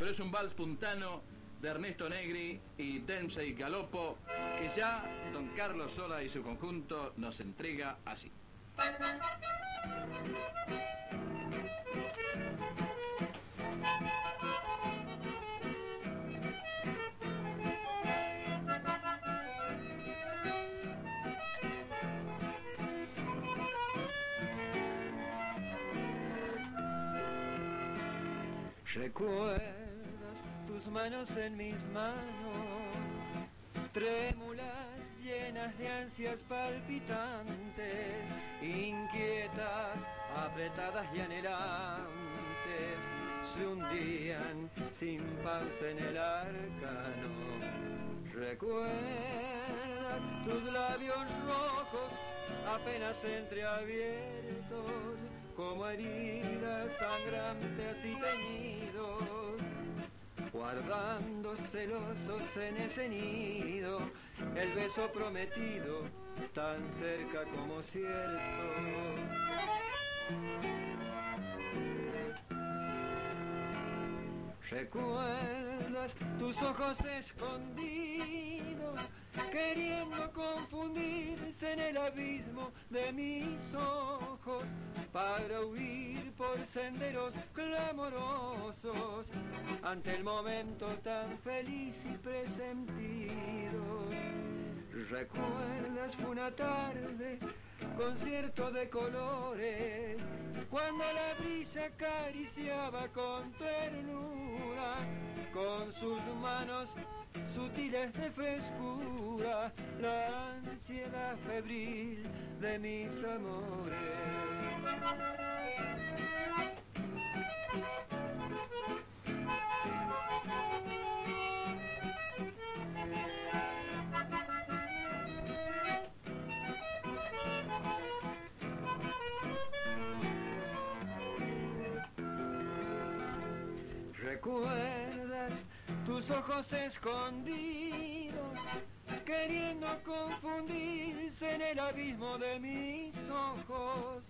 Pero es un vals puntano de Ernesto Negri y Densei Galopo que ya don Carlos Sola y su conjunto nos entrega así. Recuerdas tus manos en mis manos, trémulas llenas de ansias palpitantes, inquietas, apretadas y anhelantes, se hundían sin pausa en el arcano. Recuerdas tus labios rojos apenas entreabiertos como heridas sangrantes y teñidos, guardando celosos en ese nido el beso prometido tan cerca como cierto. ¿Recuerdas tus ojos escondidos, queriendo confundirse en el abismo de mis ojos, para huir por senderos clamorosos, ante el momento tan feliz y presentido? ¿Recuerdas una tarde, concierto de colores, cuando la brisa acariciaba con ternura, con sus manos sutiles de frescura, la febril de mis amores? ¿Recuerdas tus ojos escondidos, queriendo confundirse en el abismo de mis ojos,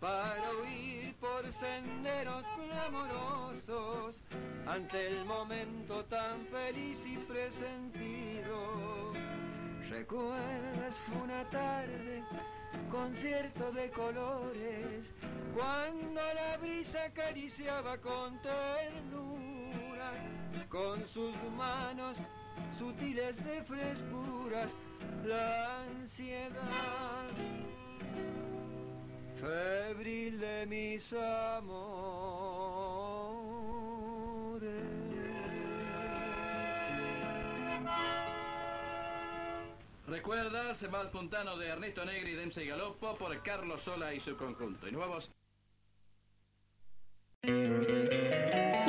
para huir por senderos clamorosos, ante el momento tan feliz y presentido? ¿Recuerdas una tarde, concierto de colores, cuando la brisa acariciaba con ternura, con sus manos sutiles de frescuras, la ansiedad febril de mis amores? ¿Recuerdas el vals puntano de Ernesto Negri, Densei Galopo por Carlos Sola y su conjunto? Y nuevos.